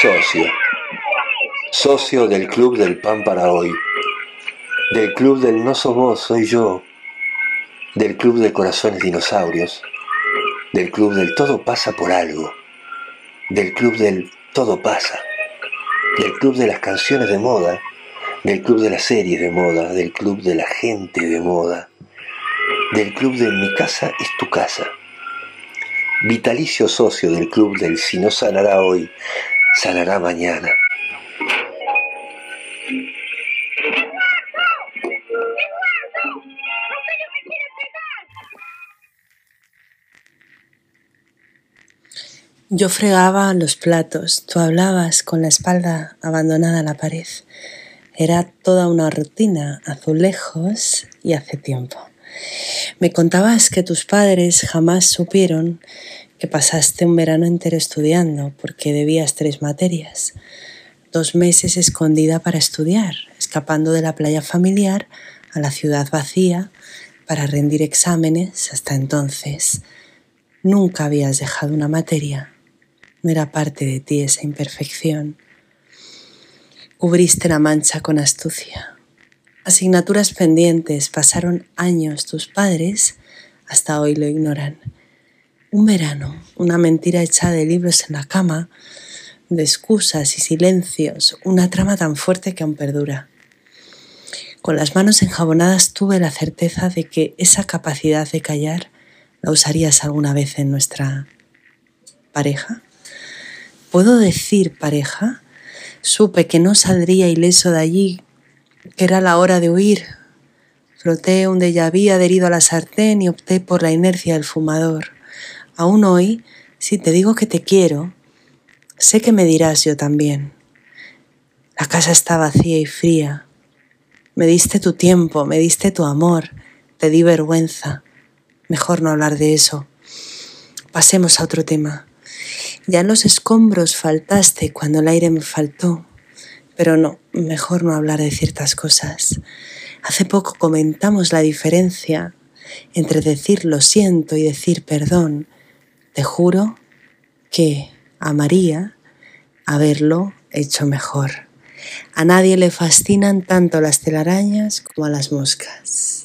Socio. Socio del Club del Pan para hoy. Del Club del No sos vos, soy yo. Del Club de Corazones Dinosaurios. Del Club del Todo pasa por algo. Del Club del Todo pasa. Del Club de las Canciones de Moda del club de las series de moda, del club de la gente de moda, del club de mi casa es tu casa. Vitalicio socio del club del si no sanará hoy, sanará mañana. Yo fregaba los platos, tú hablabas con la espalda abandonada a la pared. Era toda una rutina, azulejos y hace tiempo. Me contabas que tus padres jamás supieron que pasaste un verano entero estudiando porque debías tres materias. Dos meses escondida para estudiar, escapando de la playa familiar a la ciudad vacía para rendir exámenes hasta entonces. Nunca habías dejado una materia. No era parte de ti esa imperfección. Cubriste la mancha con astucia. Asignaturas pendientes, pasaron años tus padres, hasta hoy lo ignoran. Un verano, una mentira hecha de libros en la cama, de excusas y silencios, una trama tan fuerte que aún perdura. Con las manos enjabonadas tuve la certeza de que esa capacidad de callar la usarías alguna vez en nuestra pareja. ¿Puedo decir pareja? Supe que no saldría ileso de allí, que era la hora de huir. Froté un déjà vu adherido a la sartén y opté por la inercia del fumador. Aún hoy, si te digo que te quiero, sé que me dirás yo también. La casa está vacía y fría. Me diste tu tiempo, me diste tu amor, te di vergüenza. Mejor no hablar de eso. Pasemos a otro tema. Ya los escombros faltaste cuando el aire me faltó, pero no, mejor no hablar de ciertas cosas. Hace poco comentamos la diferencia entre decir lo siento y decir perdón. Te juro que amaría haberlo hecho mejor. A nadie le fascinan tanto las telarañas como a las moscas.